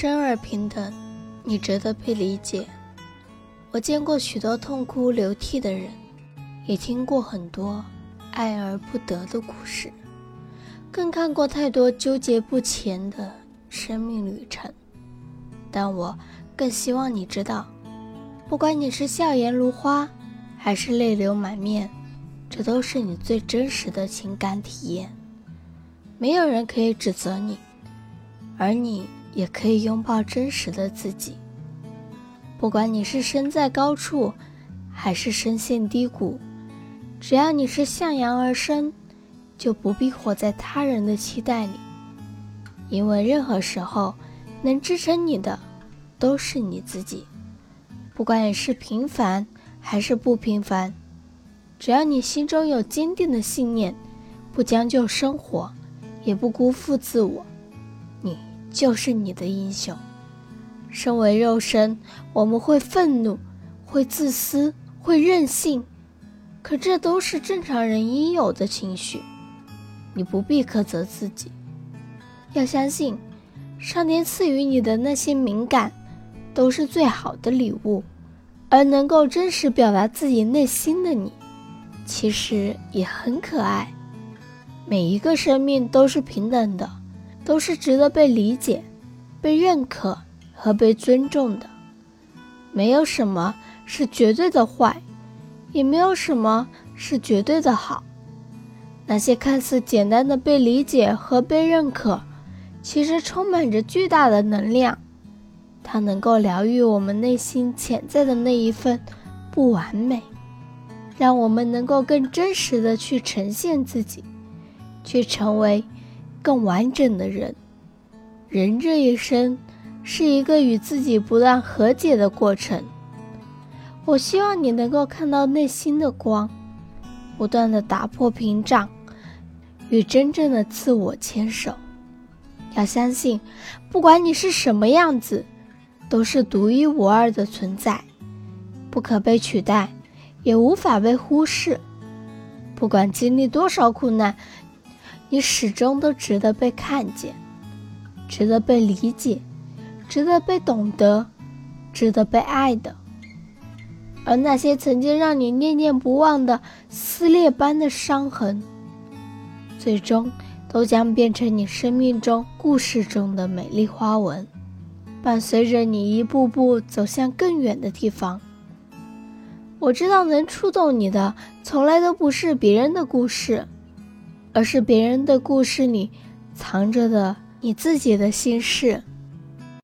生而平等，你值得被理解。我见过许多痛哭流涕的人，也听过很多爱而不得的故事，更看过太多纠结不前的生命旅程。但我更希望你知道，不管你是笑颜如花，还是泪流满面，这都是你最真实的情感体验。没有人可以指责你，而你也可以拥抱真实的自己。不管你是身在高处，还是身陷低谷，只要你是向阳而生，就不必活在他人的期待里。因为任何时候，能支撑你的，都是你自己。不管你是平凡还是不平凡，只要你心中有坚定的信念，不将就生活。也不辜负自我，你就是你的英雄。身为肉身，我们会愤怒，会自私，会任性，可这都是正常人应有的情绪。你不必苛责自己，要相信，上天赐予你的那些敏感，都是最好的礼物。而能够真实表达自己内心的你，其实也很可爱。每一个生命都是平等的，都是值得被理解、被认可和被尊重的。没有什么是绝对的坏，也没有什么是绝对的好。那些看似简单的被理解和被认可，其实充满着巨大的能量。它能够疗愈我们内心潜在的那一份不完美，让我们能够更真实的去呈现自己。去成为更完整的人。人这一生是一个与自己不断和解的过程。我希望你能够看到内心的光，不断的打破屏障，与真正的自我牵手。要相信，不管你是什么样子，都是独一无二的存在，不可被取代，也无法被忽视。不管经历多少苦难。你始终都值得被看见，值得被理解，值得被懂得，值得被爱的。而那些曾经让你念念不忘的撕裂般的伤痕，最终都将变成你生命中故事中的美丽花纹，伴随着你一步步走向更远的地方。我知道，能触动你的，从来都不是别人的故事。而是别人的故事里藏着的你自己的心事。